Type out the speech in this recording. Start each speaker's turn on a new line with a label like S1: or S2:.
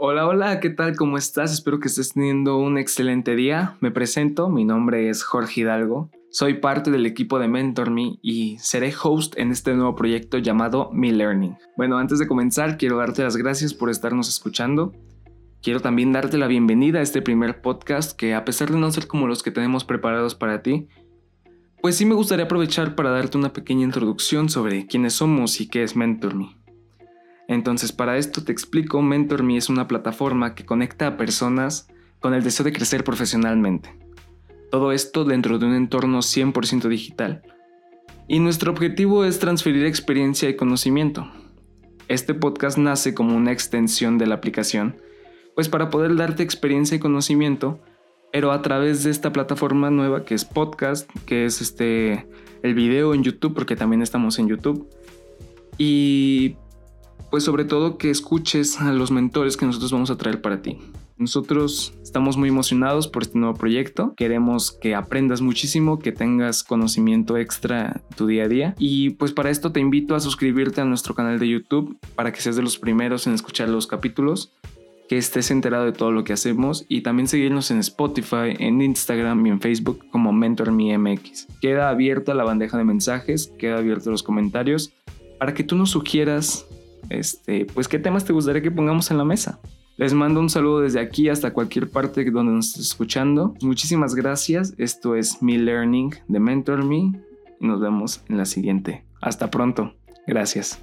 S1: Hola, hola, ¿qué tal? ¿Cómo estás? Espero que estés teniendo un excelente día. Me presento, mi nombre es Jorge Hidalgo. Soy parte del equipo de MentorMe y seré host en este nuevo proyecto llamado Me Learning. Bueno, antes de comenzar, quiero darte las gracias por estarnos escuchando. Quiero también darte la bienvenida a este primer podcast que a pesar de no ser como los que tenemos preparados para ti, pues sí me gustaría aprovechar para darte una pequeña introducción sobre quiénes somos y qué es MentorMe. Entonces, para esto te explico, MentorMe es una plataforma que conecta a personas con el deseo de crecer profesionalmente. Todo esto dentro de un entorno 100% digital. Y nuestro objetivo es transferir experiencia y conocimiento. Este podcast nace como una extensión de la aplicación, pues para poder darte experiencia y conocimiento, pero a través de esta plataforma nueva que es podcast, que es este el video en YouTube, porque también estamos en YouTube. Y pues sobre todo que escuches a los mentores que nosotros vamos a traer para ti. Nosotros estamos muy emocionados por este nuevo proyecto. Queremos que aprendas muchísimo, que tengas conocimiento extra en tu día a día. Y pues para esto te invito a suscribirte a nuestro canal de YouTube para que seas de los primeros en escuchar los capítulos, que estés enterado de todo lo que hacemos y también seguirnos en Spotify, en Instagram y en Facebook como MentorMeMX. Queda abierta la bandeja de mensajes, queda abierto los comentarios para que tú nos sugieras este, pues qué temas te gustaría que pongamos en la mesa. Les mando un saludo desde aquí hasta cualquier parte donde nos estés escuchando. Muchísimas gracias. Esto es Mi Learning de Mentor Me y nos vemos en la siguiente. Hasta pronto. Gracias.